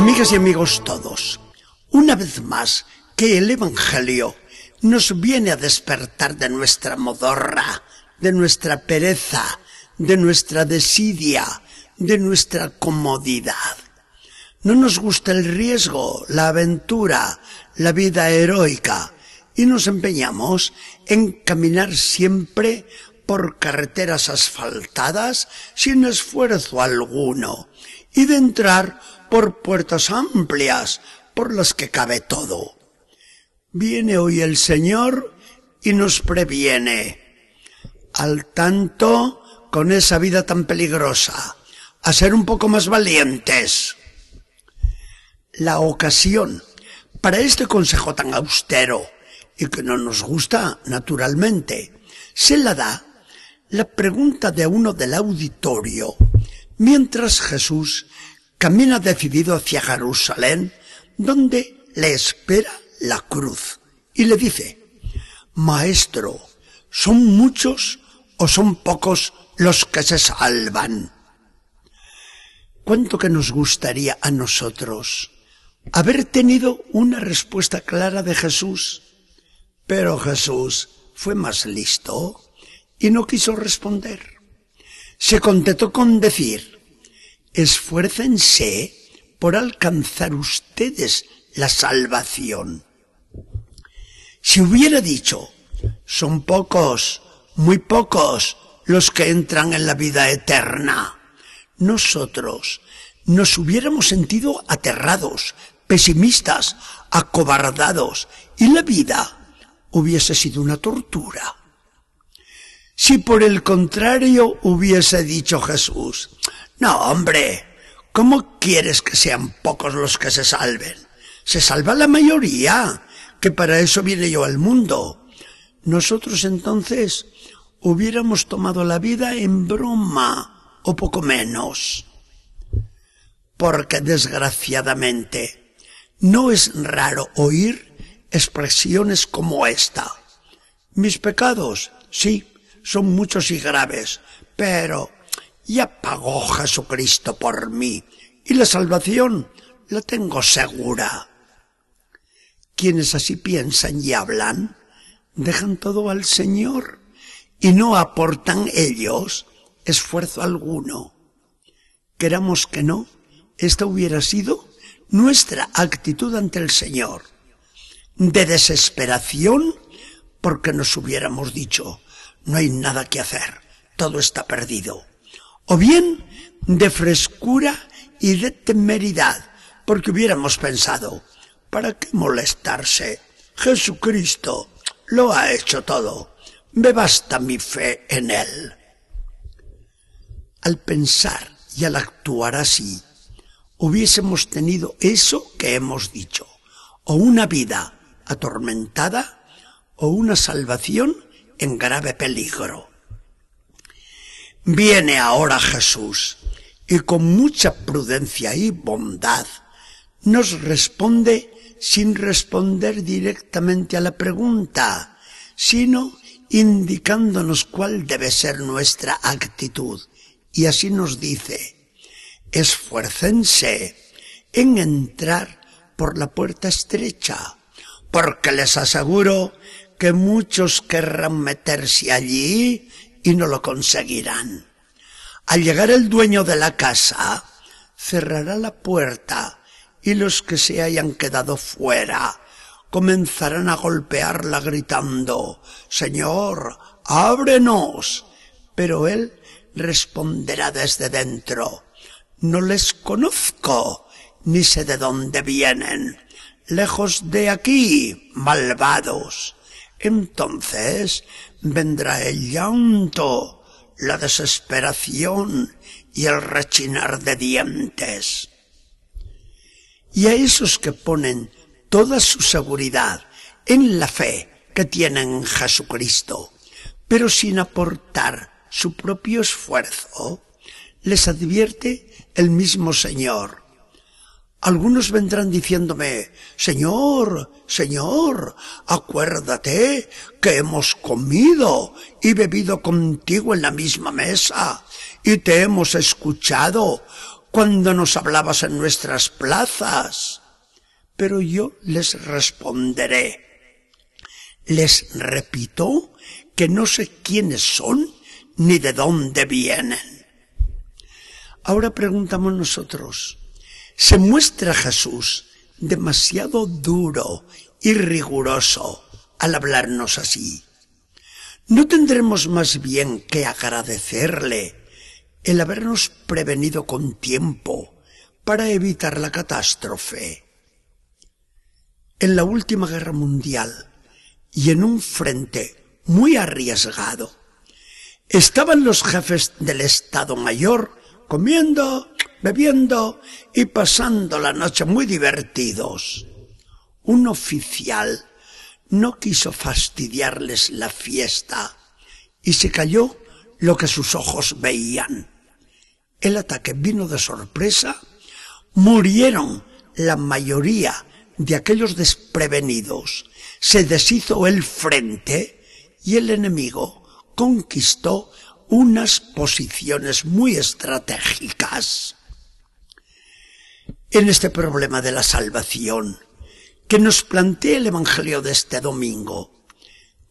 Amigas y amigos todos, una vez más que el Evangelio nos viene a despertar de nuestra modorra, de nuestra pereza, de nuestra desidia, de nuestra comodidad. No nos gusta el riesgo, la aventura, la vida heroica, y nos empeñamos en caminar siempre por carreteras asfaltadas sin esfuerzo alguno, y de entrar por puertas amplias por las que cabe todo. Viene hoy el Señor y nos previene. Al tanto con esa vida tan peligrosa, a ser un poco más valientes. La ocasión para este consejo tan austero y que no nos gusta naturalmente, se la da la pregunta de uno del auditorio mientras Jesús camina decidido hacia Jerusalén, donde le espera la cruz, y le dice, Maestro, ¿son muchos o son pocos los que se salvan? ¿Cuánto que nos gustaría a nosotros haber tenido una respuesta clara de Jesús? Pero Jesús fue más listo y no quiso responder. Se contentó con decir, esfuércense por alcanzar ustedes la salvación. Si hubiera dicho, son pocos, muy pocos los que entran en la vida eterna, nosotros nos hubiéramos sentido aterrados, pesimistas, acobardados, y la vida hubiese sido una tortura. Si por el contrario hubiese dicho Jesús, no, hombre, ¿cómo quieres que sean pocos los que se salven? Se salva la mayoría, que para eso viene yo al mundo. Nosotros entonces hubiéramos tomado la vida en broma, o poco menos. Porque desgraciadamente no es raro oír expresiones como esta. Mis pecados, sí, son muchos y graves, pero ya pagó Jesucristo por mí y la salvación la tengo segura. Quienes así piensan y hablan, dejan todo al Señor y no aportan ellos esfuerzo alguno. Queramos que no, esta hubiera sido nuestra actitud ante el Señor, de desesperación porque nos hubiéramos dicho, no hay nada que hacer, todo está perdido o bien de frescura y de temeridad, porque hubiéramos pensado, ¿para qué molestarse? Jesucristo lo ha hecho todo, me basta mi fe en Él. Al pensar y al actuar así, hubiésemos tenido eso que hemos dicho, o una vida atormentada, o una salvación en grave peligro. Viene ahora Jesús y con mucha prudencia y bondad nos responde sin responder directamente a la pregunta, sino indicándonos cuál debe ser nuestra actitud. Y así nos dice, esfuércense en entrar por la puerta estrecha, porque les aseguro que muchos querrán meterse allí y no lo conseguirán. Al llegar el dueño de la casa, cerrará la puerta y los que se hayan quedado fuera comenzarán a golpearla gritando, Señor, ábrenos. Pero él responderá desde dentro, no les conozco, ni sé de dónde vienen. Lejos de aquí, malvados. Entonces vendrá el llanto, la desesperación y el rechinar de dientes. Y a esos que ponen toda su seguridad en la fe que tienen en Jesucristo, pero sin aportar su propio esfuerzo, les advierte el mismo Señor. Algunos vendrán diciéndome, Señor, Señor, acuérdate que hemos comido y bebido contigo en la misma mesa y te hemos escuchado cuando nos hablabas en nuestras plazas. Pero yo les responderé. Les repito que no sé quiénes son ni de dónde vienen. Ahora preguntamos nosotros, ¿se muestra Jesús demasiado duro y riguroso al hablarnos así? ¿No tendremos más bien que agradecerle el habernos prevenido con tiempo para evitar la catástrofe? En la última guerra mundial y en un frente muy arriesgado, estaban los jefes del Estado Mayor comiendo, bebiendo y pasando la noche muy divertidos. Un oficial no quiso fastidiarles la fiesta y se cayó lo que sus ojos veían. El ataque vino de sorpresa, murieron la mayoría de aquellos desprevenidos, se deshizo el frente y el enemigo conquistó unas posiciones muy estratégicas. En este problema de la salvación que nos plantea el Evangelio de este domingo,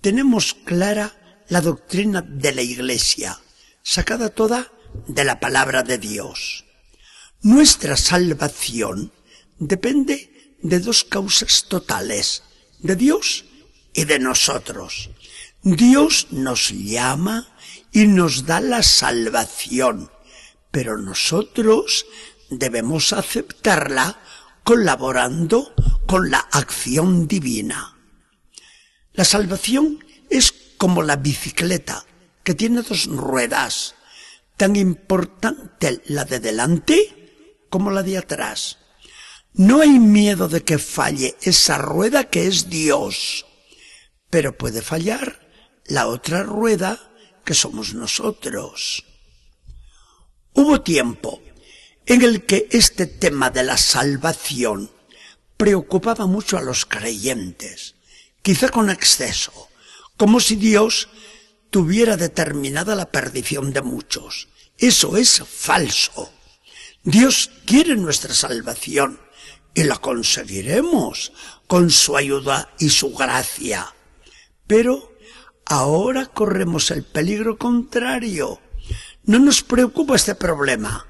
tenemos clara la doctrina de la Iglesia, sacada toda de la palabra de Dios. Nuestra salvación depende de dos causas totales, de Dios y de nosotros. Dios nos llama y nos da la salvación, pero nosotros debemos aceptarla colaborando con la acción divina. La salvación es como la bicicleta, que tiene dos ruedas, tan importante la de delante como la de atrás. No hay miedo de que falle esa rueda que es Dios, pero puede fallar la otra rueda que somos nosotros. Hubo tiempo en el que este tema de la salvación preocupaba mucho a los creyentes, quizá con exceso, como si Dios tuviera determinada la perdición de muchos. Eso es falso. Dios quiere nuestra salvación y la conseguiremos con su ayuda y su gracia. Pero ahora corremos el peligro contrario. No nos preocupa este problema,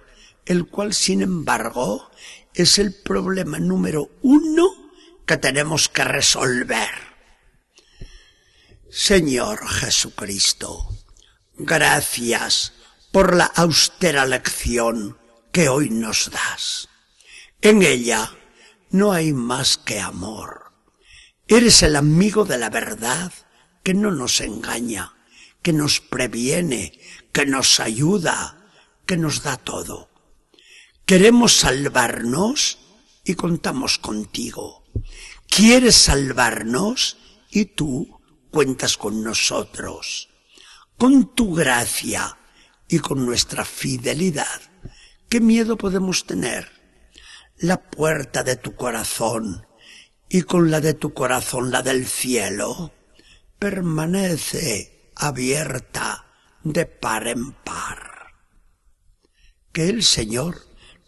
el cual, sin embargo, es el problema número uno que tenemos que resolver. Señor Jesucristo, gracias por la austera lección que hoy nos das. En ella no hay más que amor. Eres el amigo de la verdad que no nos engaña, que nos previene, que nos ayuda, que nos da todo. Queremos salvarnos y contamos contigo. Quieres salvarnos y tú cuentas con nosotros. Con tu gracia y con nuestra fidelidad, ¿qué miedo podemos tener? La puerta de tu corazón y con la de tu corazón la del cielo permanece abierta de par en par. Que el Señor